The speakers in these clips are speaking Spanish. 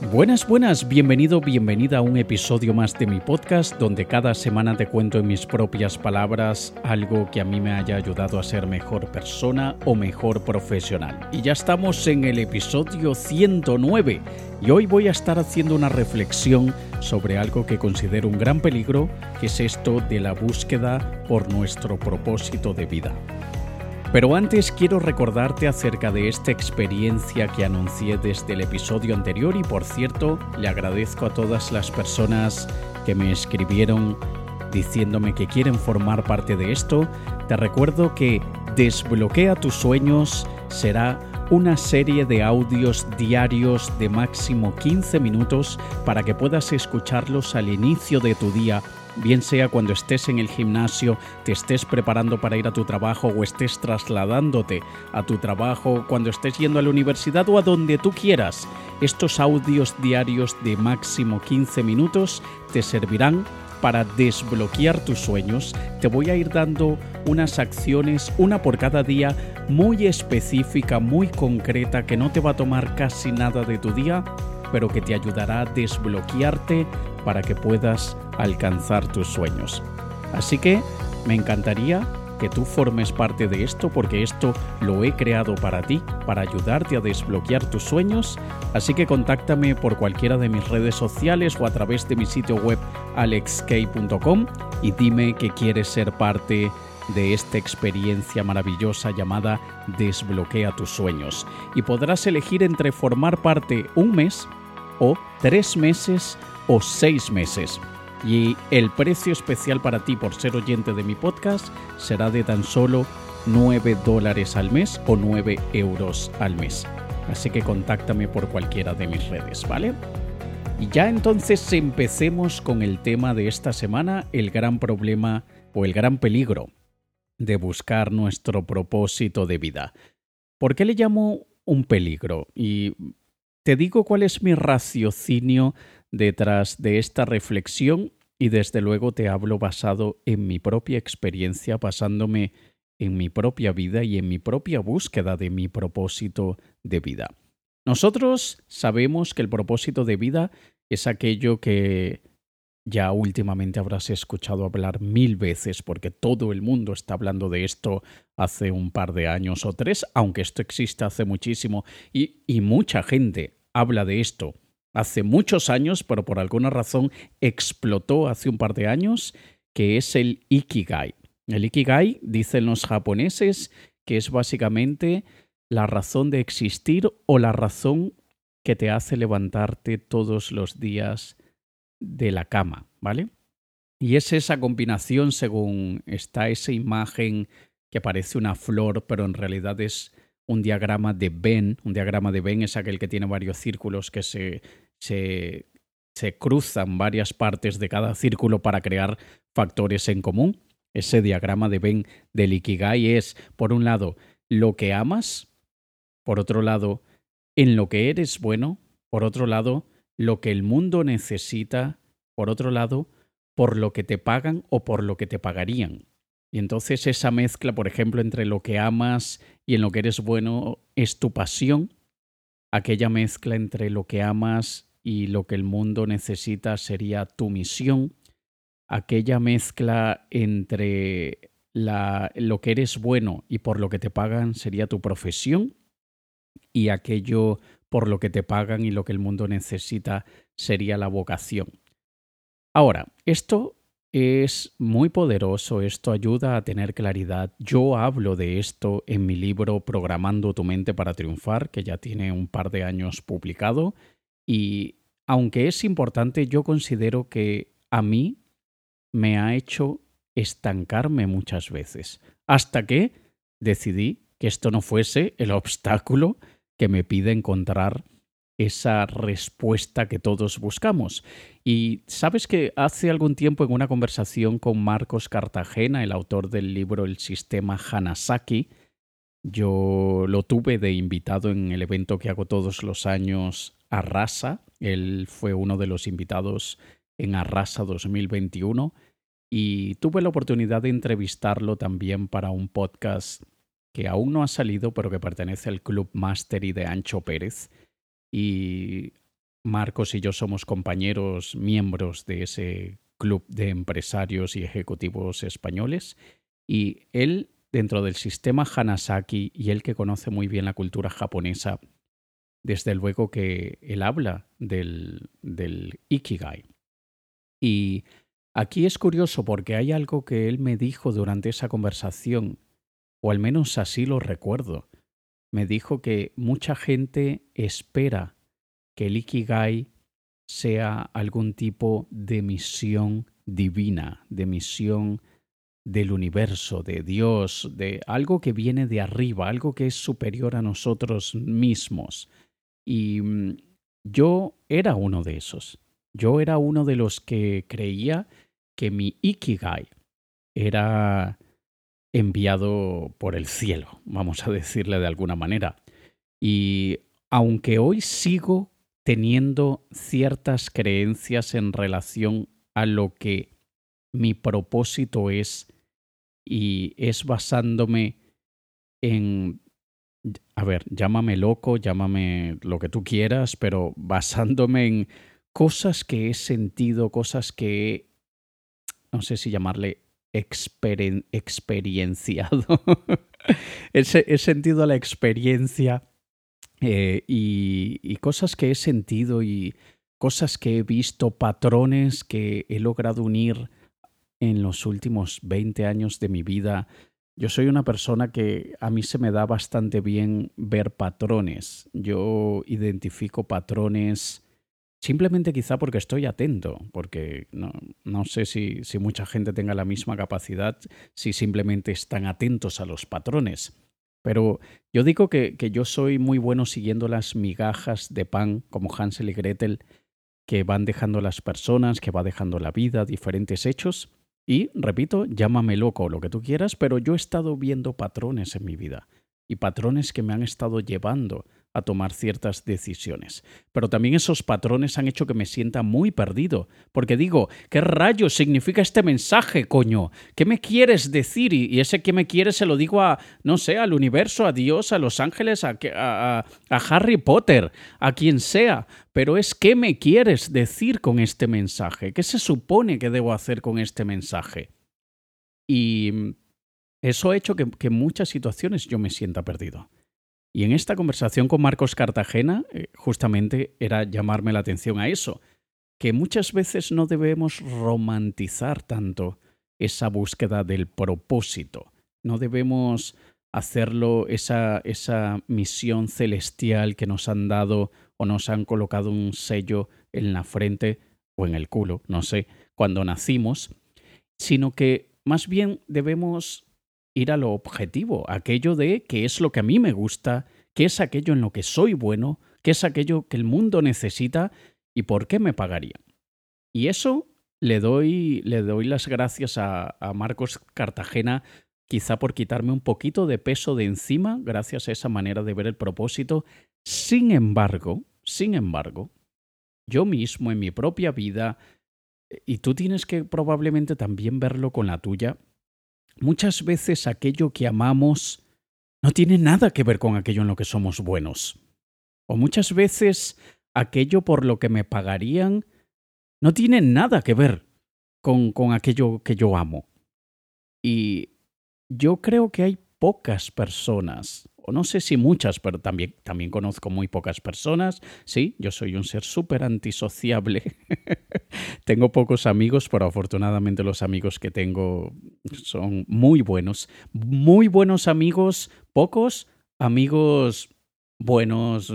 Buenas, buenas, bienvenido, bienvenida a un episodio más de mi podcast donde cada semana te cuento en mis propias palabras algo que a mí me haya ayudado a ser mejor persona o mejor profesional. Y ya estamos en el episodio 109 y hoy voy a estar haciendo una reflexión sobre algo que considero un gran peligro, que es esto de la búsqueda por nuestro propósito de vida. Pero antes quiero recordarte acerca de esta experiencia que anuncié desde el episodio anterior y por cierto le agradezco a todas las personas que me escribieron diciéndome que quieren formar parte de esto. Te recuerdo que Desbloquea tus sueños será una serie de audios diarios de máximo 15 minutos para que puedas escucharlos al inicio de tu día bien sea cuando estés en el gimnasio, te estés preparando para ir a tu trabajo o estés trasladándote a tu trabajo, cuando estés yendo a la universidad o a donde tú quieras. Estos audios diarios de máximo 15 minutos te servirán para desbloquear tus sueños. Te voy a ir dando unas acciones, una por cada día, muy específica, muy concreta, que no te va a tomar casi nada de tu día, pero que te ayudará a desbloquearte para que puedas alcanzar tus sueños. Así que me encantaría que tú formes parte de esto porque esto lo he creado para ti, para ayudarte a desbloquear tus sueños. Así que contáctame por cualquiera de mis redes sociales o a través de mi sitio web alexk.com y dime que quieres ser parte de esta experiencia maravillosa llamada Desbloquea tus sueños. Y podrás elegir entre formar parte un mes o tres meses o seis meses. Y el precio especial para ti por ser oyente de mi podcast será de tan solo 9 dólares al mes o 9 euros al mes. Así que contáctame por cualquiera de mis redes, ¿vale? Y ya entonces empecemos con el tema de esta semana, el gran problema o el gran peligro de buscar nuestro propósito de vida. ¿Por qué le llamo un peligro? Y te digo cuál es mi raciocinio detrás de esta reflexión y desde luego te hablo basado en mi propia experiencia, basándome en mi propia vida y en mi propia búsqueda de mi propósito de vida. Nosotros sabemos que el propósito de vida es aquello que ya últimamente habrás escuchado hablar mil veces porque todo el mundo está hablando de esto hace un par de años o tres, aunque esto existe hace muchísimo y, y mucha gente habla de esto hace muchos años, pero por alguna razón explotó hace un par de años, que es el Ikigai. El Ikigai, dicen los japoneses, que es básicamente la razón de existir o la razón que te hace levantarte todos los días de la cama, ¿vale? Y es esa combinación, según está esa imagen que parece una flor, pero en realidad es un diagrama de Venn. Un diagrama de Venn es aquel que tiene varios círculos que se, se, se cruzan varias partes de cada círculo para crear factores en común. Ese diagrama de Venn del Ikigai es, por un lado, lo que amas, por otro lado, en lo que eres bueno, por otro lado, lo que el mundo necesita, por otro lado, por lo que te pagan o por lo que te pagarían. Y entonces esa mezcla, por ejemplo, entre lo que amas y en lo que eres bueno es tu pasión. Aquella mezcla entre lo que amas y lo que el mundo necesita sería tu misión. Aquella mezcla entre lo que eres bueno y por lo que te pagan sería tu profesión. Y aquello por lo que te pagan y lo que el mundo necesita sería la vocación. Ahora, esto es muy poderoso, esto ayuda a tener claridad. Yo hablo de esto en mi libro Programando tu mente para triunfar, que ya tiene un par de años publicado, y aunque es importante, yo considero que a mí me ha hecho estancarme muchas veces, hasta que decidí que esto no fuese el obstáculo que me pide encontrar esa respuesta que todos buscamos. Y sabes que hace algún tiempo en una conversación con Marcos Cartagena, el autor del libro El sistema Hanasaki, yo lo tuve de invitado en el evento que hago todos los años Arrasa. Él fue uno de los invitados en Arrasa 2021 y tuve la oportunidad de entrevistarlo también para un podcast que aún no ha salido, pero que pertenece al Club Mastery de Ancho Pérez y Marcos y yo somos compañeros, miembros de ese club de empresarios y ejecutivos españoles, y él, dentro del sistema Hanasaki, y él que conoce muy bien la cultura japonesa, desde luego que él habla del, del Ikigai. Y aquí es curioso porque hay algo que él me dijo durante esa conversación, o al menos así lo recuerdo. Me dijo que mucha gente espera que el Ikigai sea algún tipo de misión divina, de misión del universo, de Dios, de algo que viene de arriba, algo que es superior a nosotros mismos. Y mm, yo era uno de esos. Yo era uno de los que creía que mi Ikigai era enviado por el cielo, vamos a decirle de alguna manera. Y aunque hoy sigo teniendo ciertas creencias en relación a lo que mi propósito es y es basándome en a ver, llámame loco, llámame lo que tú quieras, pero basándome en cosas que he sentido, cosas que he, no sé si llamarle experienciado. he, sentido la experiencia eh, y, y cosas que he sentido y cosas que he visto, patrones que he logrado unir en los últimos 20 años de mi vida yo soy una persona que a mí se me da bastante bien ver patrones. Yo identifico patrones simplemente quizá porque estoy atento, porque no, sé si, si, mucha gente tenga la misma capacidad, si simplemente están atentos a los patrones. Pero yo digo que, que yo soy muy bueno siguiendo las migajas de pan, como Hansel y Gretel, que van dejando las personas, que va dejando la vida, diferentes hechos. Y, repito, llámame loco o lo que tú quieras, pero yo he estado viendo patrones en mi vida y patrones que me han estado llevando a tomar ciertas decisiones. Pero también esos patrones han hecho que me sienta muy perdido, porque digo, ¿qué rayos significa este mensaje, coño? ¿Qué me quieres decir? Y ese que me quieres se lo digo a, no sé, al universo, a Dios, a los ángeles, a, a, a Harry Potter, a quien sea. Pero es qué me quieres decir con este mensaje, qué se supone que debo hacer con este mensaje. Y eso ha hecho que, que en muchas situaciones yo me sienta perdido. Y en esta conversación con Marcos Cartagena, eh, justamente era llamarme la atención a eso, que muchas veces no debemos romantizar tanto esa búsqueda del propósito. No debemos hacerlo esa, esa misión celestial que nos han dado o nos han colocado un sello en la frente o en el culo, no sé, cuando nacimos, sino que más bien debemos ir a lo objetivo, aquello de qué es lo que a mí me gusta, qué es aquello en lo que soy bueno, qué es aquello que el mundo necesita y por qué me pagaría. Y eso le doy, le doy las gracias a, a Marcos Cartagena, quizá por quitarme un poquito de peso de encima, gracias a esa manera de ver el propósito. Sin embargo, sin embargo, yo mismo en mi propia vida, y tú tienes que probablemente también verlo con la tuya, muchas veces aquello que amamos no tiene nada que ver con aquello en lo que somos buenos. O muchas veces aquello por lo que me pagarían no tiene nada que ver con, con aquello que yo amo. Y yo creo que hay pocas personas no sé si muchas, pero también, también conozco muy pocas personas. Sí, yo soy un ser súper antisociable. tengo pocos amigos, pero afortunadamente los amigos que tengo son muy buenos. Muy buenos amigos, pocos amigos buenos,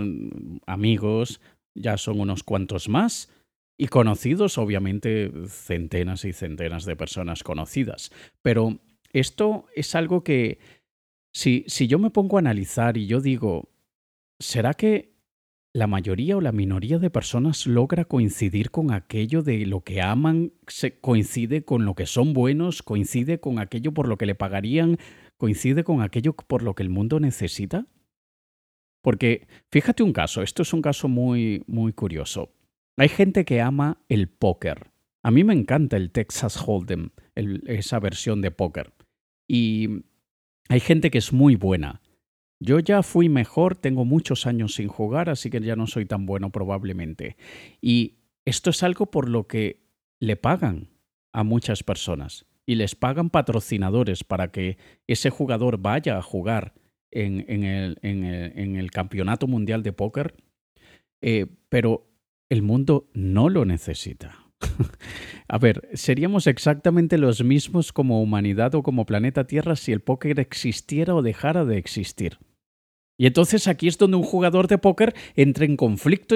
amigos, ya son unos cuantos más. Y conocidos, obviamente, centenas y centenas de personas conocidas. Pero esto es algo que si, si yo me pongo a analizar y yo digo, ¿será que la mayoría o la minoría de personas logra coincidir con aquello de lo que aman, se coincide con lo que son buenos, coincide con aquello por lo que le pagarían, coincide con aquello por lo que el mundo necesita? Porque fíjate un caso, esto es un caso muy, muy curioso. Hay gente que ama el póker. A mí me encanta el Texas Hold'em, esa versión de póker. Y hay gente que es muy buena. Yo ya fui mejor, tengo muchos años sin jugar, así que ya no soy tan bueno probablemente. Y esto es algo por lo que le pagan a muchas personas y les pagan patrocinadores para que ese jugador vaya a jugar en, el, campeonato mundial de póker, eh, pero el mundo no lo necesita. a ver, seríamos exactamente los mismos como humanidad o como planeta Tierra si el póker existiera o dejara de existir. Y entonces aquí es donde un jugador de póker entra en conflicto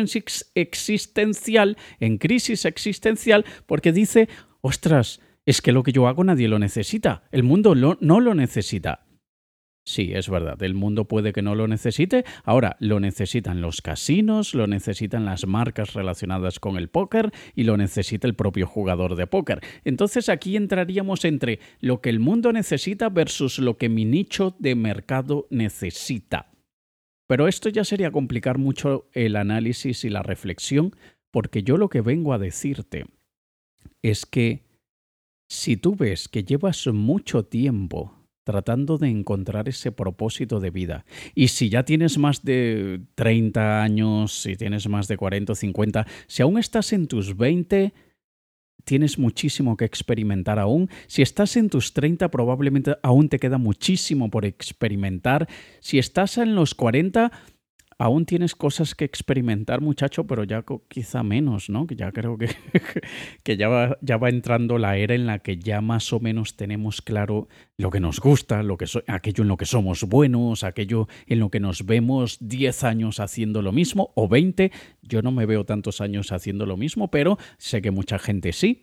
existencial, en crisis existencial, porque dice, ostras, es que lo que yo hago nadie lo necesita, el mundo no lo necesita. Sí, es verdad, el mundo puede que no lo necesite. Ahora, lo necesitan los casinos, lo necesitan las marcas relacionadas con el póker y lo necesita el propio jugador de póker. Entonces aquí entraríamos entre lo que el mundo necesita versus lo que mi nicho de mercado necesita. Pero esto ya sería complicar mucho el análisis y la reflexión, porque yo lo que vengo a decirte es que si tú ves que llevas mucho tiempo tratando de encontrar ese propósito de vida. Y si ya tienes más de 30 años, si tienes más de 40 o 50, si aún estás en tus 20, tienes muchísimo que experimentar aún. Si estás en tus 30, probablemente aún te queda muchísimo por experimentar. Si estás en los 40, aún tienes cosas que experimentar, muchacho, pero ya quizá menos, ¿no? Que ya creo que, que ya, va, ya va entrando la era en la que ya más o menos tenemos claro lo que nos gusta, lo que aquello en lo que somos buenos, aquello en lo que nos vemos 10 años haciendo lo mismo o 20. Yo no me veo tantos años haciendo lo mismo, pero sé que mucha gente sí.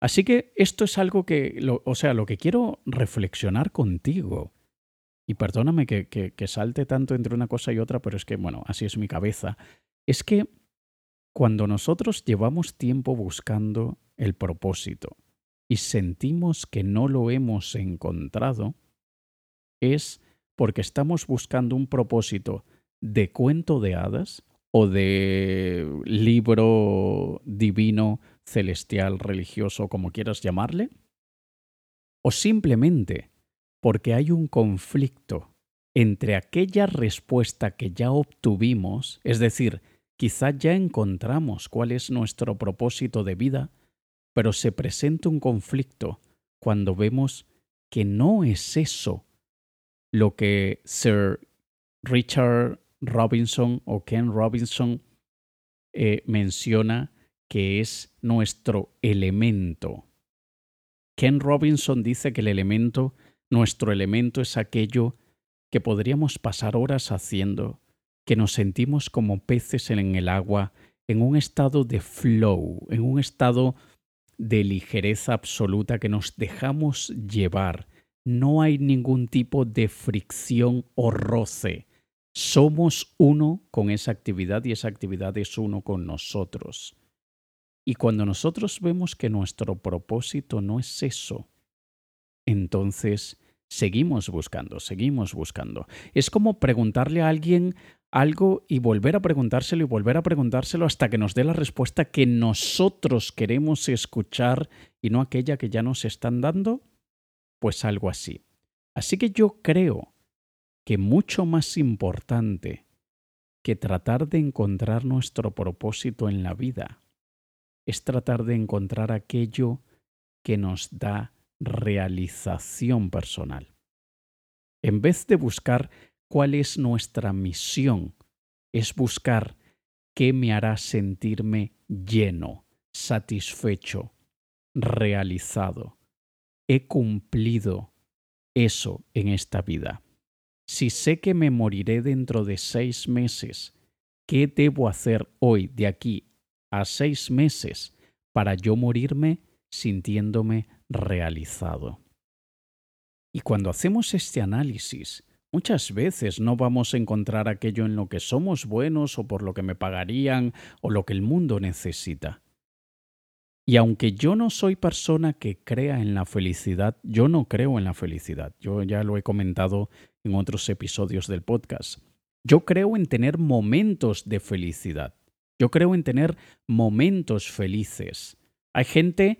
Así que esto es algo que, o sea, lo que quiero reflexionar contigo y perdóname que, que, salte tanto entre una cosa y otra, pero es que, bueno, así es mi cabeza, es que cuando nosotros llevamos tiempo buscando el propósito y sentimos que no lo hemos encontrado, es porque estamos buscando un propósito de cuento de hadas o de libro divino, celestial, religioso, como quieras llamarle, o simplemente porque hay un conflicto entre aquella respuesta que ya obtuvimos, es decir, quizá ya encontramos cuál es nuestro propósito de vida, pero se presenta un conflicto cuando vemos que no es eso lo que Sir Richard Robinson o Ken Robinson eh, menciona que es nuestro elemento. Ken Robinson dice que el elemento nuestro elemento es aquello que podríamos pasar horas haciendo, que nos sentimos como peces en el agua, en un estado de flow, en un estado de ligereza absoluta que nos dejamos llevar. No hay ningún tipo de fricción o roce. Somos uno con esa actividad y esa actividad es uno con nosotros. Y cuando nosotros vemos que nuestro propósito no es eso, entonces seguimos buscando, seguimos buscando. Es como preguntarle a alguien algo y volver a preguntárselo y volver a preguntárselo hasta que nos dé la respuesta que nosotros queremos escuchar y no aquella que ya nos están dando. Pues algo así. Así que yo creo que mucho más importante que tratar de encontrar nuestro propósito en la vida es tratar de encontrar aquello que nos da realización personal. En vez de buscar cuál es nuestra misión, es buscar qué me hará sentirme lleno, satisfecho, realizado. He cumplido eso en esta vida. Si sé que me moriré dentro de seis meses, ¿qué debo hacer hoy de aquí a seis meses para yo morirme sintiéndome realizado. Y cuando hacemos este análisis, muchas veces no vamos a encontrar aquello en lo que somos buenos o por lo que me pagarían o lo que el mundo necesita. Y aunque yo no soy persona que crea en la felicidad, yo no creo en la felicidad. Yo ya lo he comentado en otros episodios del podcast. Yo creo en tener momentos de felicidad. Yo creo en tener momentos felices. Hay gente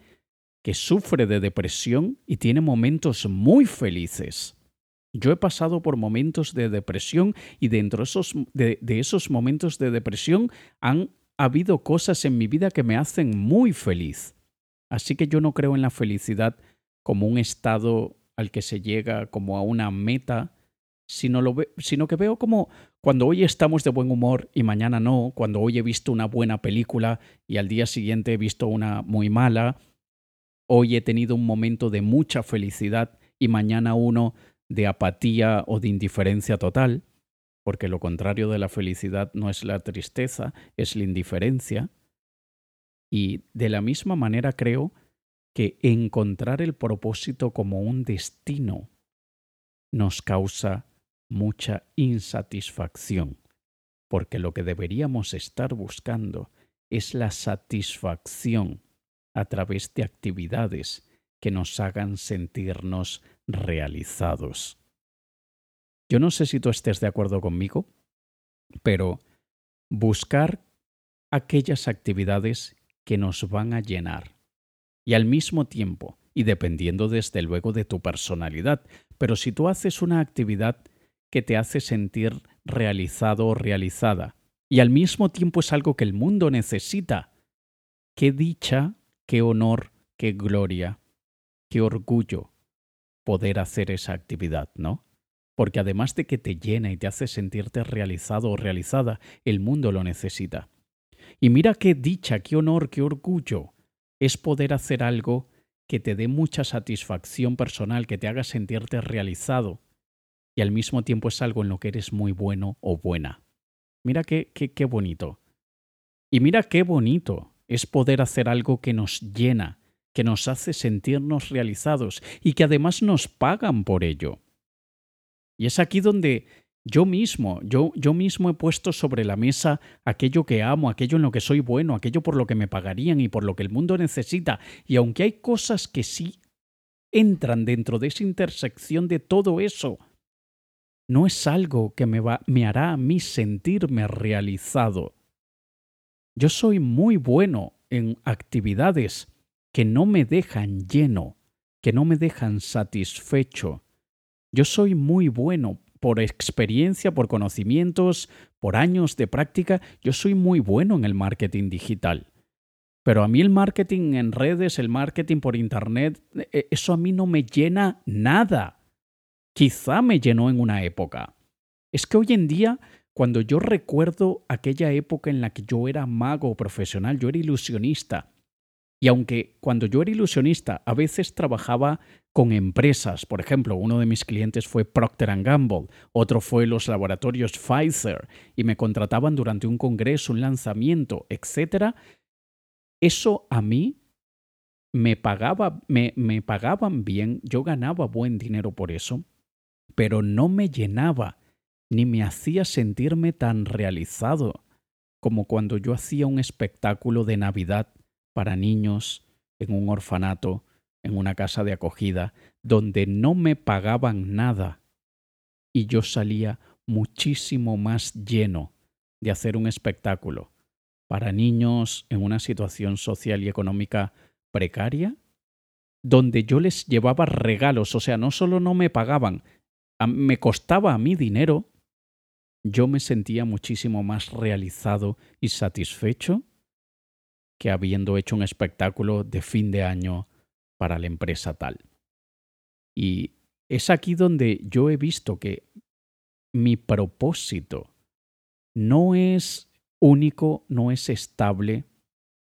que sufre de depresión y tiene momentos muy felices. Yo he pasado por momentos de depresión y dentro esos, de, esos momentos de depresión han habido cosas en mi vida que me hacen muy feliz. Así que yo no creo en la felicidad como un estado al que se llega, como a una meta, sino que veo como cuando hoy estamos de buen humor y mañana no, cuando hoy he visto una buena película y al día siguiente he visto una muy mala, hoy he tenido un momento de mucha felicidad y mañana uno de apatía o de indiferencia total, porque lo contrario de la felicidad no es la tristeza, es la indiferencia. Y de la misma manera creo que encontrar el propósito como un destino nos causa mucha insatisfacción, porque lo que deberíamos estar buscando es la satisfacción a través de actividades que nos hagan sentirnos realizados. Yo no sé si tú estés de acuerdo conmigo, pero buscar aquellas actividades que nos van a llenar y al mismo tiempo, y dependiendo desde luego de tu personalidad, pero si tú haces una actividad que te hace sentir realizado o realizada, y al mismo tiempo es algo que el mundo necesita, qué dicha, qué honor, qué gloria, qué orgullo poder hacer esa actividad, ¿no? Porque además de que te llena y te hace sentirte realizado o realizada, el mundo lo necesita. Y mira qué dicha, qué honor, qué orgullo es poder hacer algo que te dé mucha satisfacción personal, que te haga sentirte realizado y al mismo tiempo es algo en lo que eres muy bueno o buena. Mira qué, qué, qué bonito. Y mira qué bonito es poder hacer algo que nos llena, que nos hace sentirnos realizados y que además nos pagan por ello. Y es aquí donde yo mismo, yo, yo mismo he puesto sobre la mesa aquello que amo, aquello en lo que soy bueno, aquello por lo que me pagarían y por lo que el mundo necesita. Y aunque hay cosas que sí entran dentro de esa intersección de todo eso, no es algo que me, va, me hará a mí sentirme realizado. Yo soy muy bueno en actividades que no me dejan lleno, que no me dejan satisfecho. Yo soy muy bueno por experiencia, por conocimientos, por años de práctica, yo soy muy bueno en el marketing digital. Pero a mí el marketing en redes, el marketing por Internet, e, eso a mí no me llena nada. Quizá me llenó en una época. Es que hoy en día, cuando yo recuerdo aquella época en la que yo era mago profesional, yo era ilusionista, y aunque cuando yo era ilusionista a veces trabajaba con empresas, por ejemplo, uno de mis clientes fue Procter ⁇ Gamble, otro fue los laboratorios Pfizer, y me contrataban durante un congreso, un lanzamiento, etc., eso a mí me, pagaba, me, pagaban bien, yo ganaba buen dinero por eso, pero no me llenaba ni me hacía sentirme tan realizado como cuando yo hacía un espectáculo de Navidad para niños en un orfanato, en una casa de acogida, donde no me pagaban nada. Y yo salía muchísimo más lleno de hacer un espectáculo para niños en una situación social y económica precaria, donde yo les llevaba regalos, o sea, no solo no me pagaban, me costaba a mí dinero, yo me sentía muchísimo más realizado y satisfecho que habiendo hecho un espectáculo de fin de año para la empresa tal. Y es aquí donde yo he visto que mi propósito no es único, no es estable,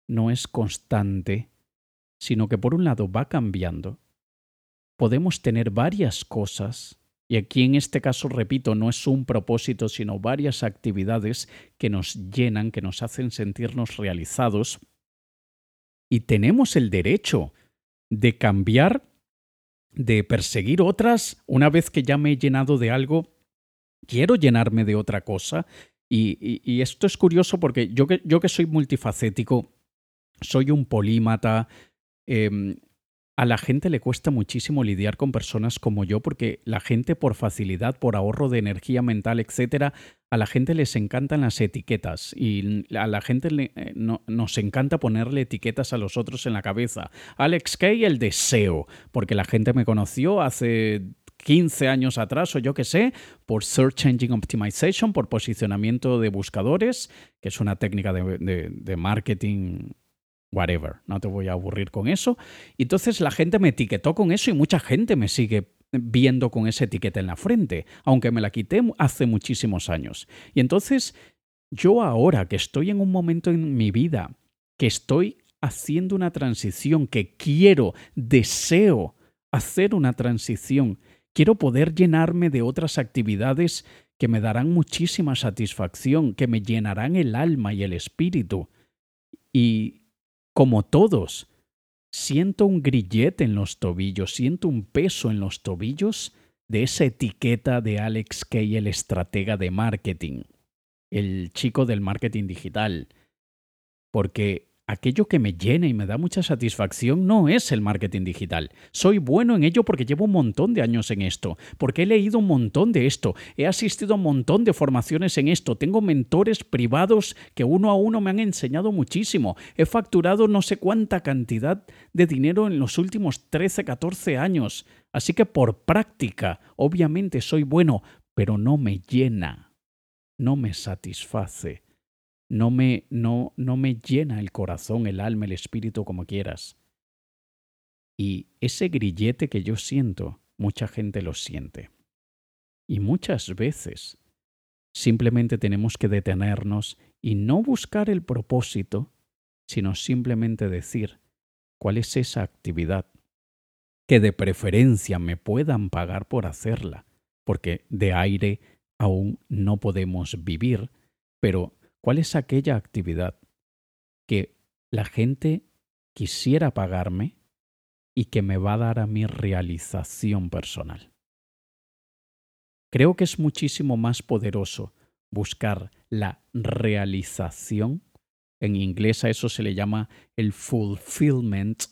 no es constante, sino que por un lado va cambiando. Podemos tener varias cosas, y aquí en este caso, repito, no es un propósito, sino varias actividades que nos llenan, que nos hacen sentirnos realizados, y tenemos el derecho de cambiar, de perseguir otras. Una vez que ya me he llenado de algo, quiero llenarme de otra cosa. Y, esto es curioso porque yo que, yo que soy multifacético, soy un polímata, em, a la gente le cuesta muchísimo lidiar con personas como yo porque la gente por facilidad, por ahorro de energía mental, etcétera, a la gente les encantan las etiquetas y a la gente eh, nos encanta ponerle etiquetas a los otros en la cabeza. Alex Kay el deseo, porque la gente me conoció hace 15 años atrás o yo qué sé, por Search Engine Optimization, por posicionamiento de buscadores, que es una técnica de, marketing whatever, no te voy a aburrir con eso. Y entonces la gente me etiquetó con eso y mucha gente me sigue viendo con esa etiqueta en la frente, aunque me la quité hace muchísimos años. Y entonces yo ahora que estoy en un momento en mi vida, que estoy haciendo una transición, que quiero, deseo hacer una transición, quiero poder llenarme de otras actividades que me darán muchísima satisfacción, que me llenarán el alma y el espíritu. Y como todos, siento un grillete en los tobillos, siento un peso en los tobillos de esa etiqueta de Alex Kay, el estratega de marketing, el chico del marketing digital. Porque aquello que me llena y me da mucha satisfacción no es el marketing digital. Soy bueno en ello porque llevo un montón de años en esto, porque he leído un montón de esto, he asistido a un montón de formaciones en esto, tengo mentores privados que uno a uno me han enseñado muchísimo, he facturado no sé cuánta cantidad de dinero en los últimos 13, 14 años. Así que por práctica, obviamente soy bueno, pero no me llena, no me satisface no me, no, no me llena el corazón, el alma, el espíritu como quieras. Y ese grillete que yo siento, mucha gente lo siente. Y muchas veces simplemente tenemos que detenernos y no buscar el propósito, sino simplemente decir cuál es esa actividad que de preferencia me puedan pagar por hacerla, porque de aire aún no podemos vivir, pero ¿Cuál es aquella actividad que la gente quisiera pagarme y que me va a dar a mi realización personal? Creo que es muchísimo más poderoso buscar la realización. En inglés a eso se le llama el fulfillment,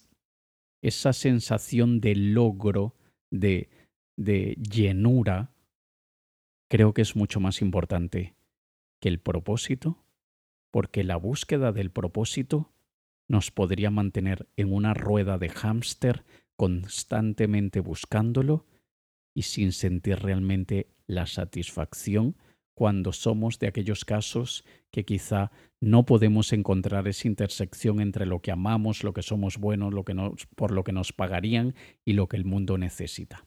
esa sensación de logro, de, de llenura. Creo que es mucho más importante que el propósito, porque la búsqueda del propósito nos podría mantener en una rueda de hámster constantemente buscándolo y sin sentir realmente la satisfacción cuando somos de aquellos casos que quizá no podemos encontrar esa intersección entre lo que amamos, lo que somos buenos, lo que por lo que nos pagarían y lo que el mundo necesita.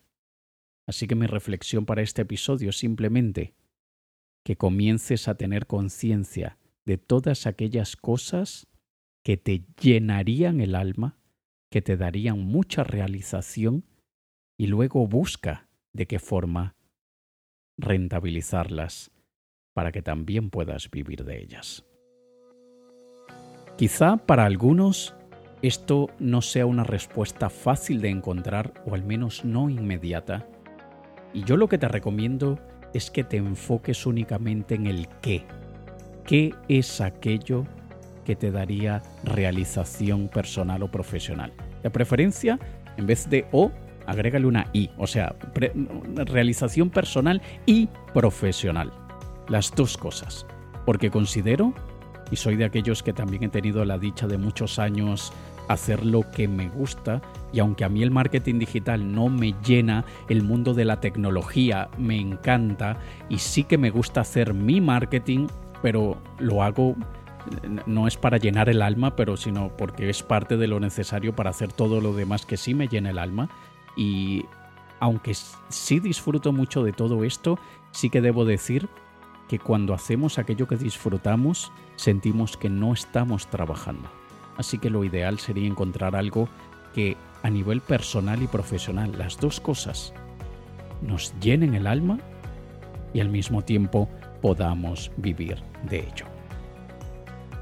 Así que mi reflexión para este episodio simplemente que comiences a tener conciencia de todas aquellas cosas que te llenarían el alma, que te darían mucha realización y luego busca de qué forma rentabilizarlas para que también puedas vivir de ellas. Quizá para algunos esto no sea una respuesta fácil de encontrar o al menos no inmediata, y yo lo que te recomiendo es que te enfoques únicamente en el qué. ¿Qué es aquello que te daría realización personal o profesional? De preferencia, en vez de o, agrégale una i, o sea, realización personal y profesional. Las dos cosas. Porque considero, y soy de aquellos que también he tenido la dicha de muchos años hacer lo que me gusta y aunque a mí el marketing digital no me llena, el mundo de la tecnología me encanta y sí que me gusta hacer mi marketing, pero lo hago no es para llenar el alma, pero sino porque es parte de lo necesario para hacer todo lo demás que sí me llena el alma y aunque sí disfruto mucho de todo esto, sí que debo decir que cuando hacemos aquello que disfrutamos, sentimos que no estamos trabajando. Así que lo ideal sería encontrar algo que a nivel personal y profesional, las dos cosas, nos llenen el alma y al mismo tiempo podamos vivir de ello.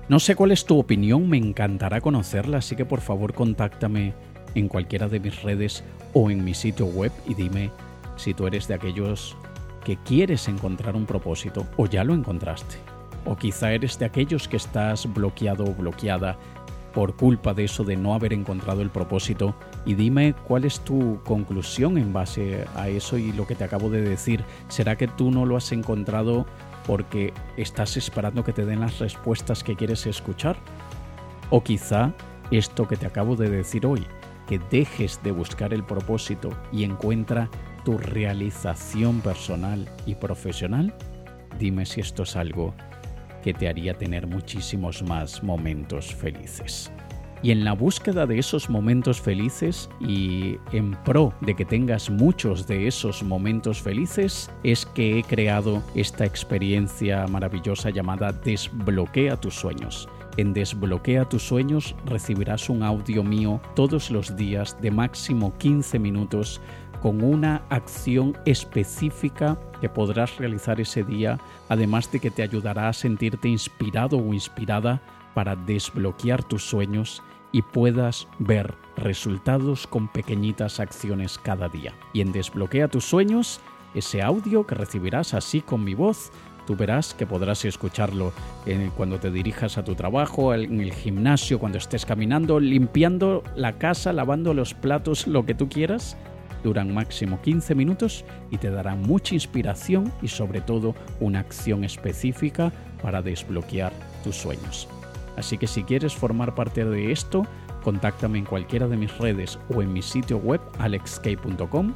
No sé cuál es tu opinión, me encantará conocerla, así que por favor contáctame en cualquiera de mis redes o en mi sitio web y dime si tú eres de aquellos que quieres encontrar un propósito o ya lo encontraste. O quizá eres de aquellos que estás bloqueado o bloqueada por culpa de eso de no haber encontrado el propósito y dime cuál es tu conclusión en base a eso y lo que te acabo de decir. ¿Será que tú no lo has encontrado porque estás esperando que te den las respuestas que quieres escuchar? O quizá esto que te acabo de decir hoy, que dejes de buscar el propósito y encuentra tu realización personal y profesional, dime si esto es algo que te haría tener muchísimos más momentos felices. Y en la búsqueda de esos momentos felices y en pro de que tengas muchos de esos momentos felices, es que he creado esta experiencia maravillosa llamada Desbloquea tus sueños. En Desbloquea tus sueños recibirás un audio mío todos los días de máximo 15 minutos con una acción específica que podrás realizar ese día, además de que te ayudará a sentirte inspirado o inspirada para desbloquear tus sueños y puedas ver resultados con pequeñitas acciones cada día. Y en Desbloquea tus sueños, ese audio que recibirás así con mi voz, tú verás que podrás escucharlo cuando te dirijas a tu trabajo, en el gimnasio, cuando estés caminando, limpiando la casa, lavando los platos, lo que tú quieras. Duran máximo 15 minutos y te darán mucha inspiración y sobre todo una acción específica para desbloquear tus sueños. Así que si quieres formar parte de esto, contáctame en cualquiera de mis redes o en mi sitio web alexk.com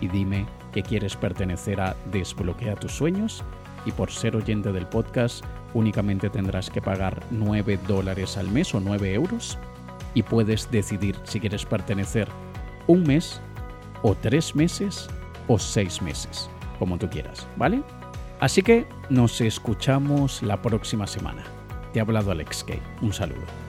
y dime que quieres pertenecer a Desbloquea tus sueños y por ser oyente del podcast únicamente tendrás que pagar 9 dólares al mes o 9 euros y puedes decidir si quieres pertenecer un mes o tres meses o seis meses, como tú quieras, ¿vale? Así que nos escuchamos la próxima semana. Te ha hablado Alex Kay. Un saludo.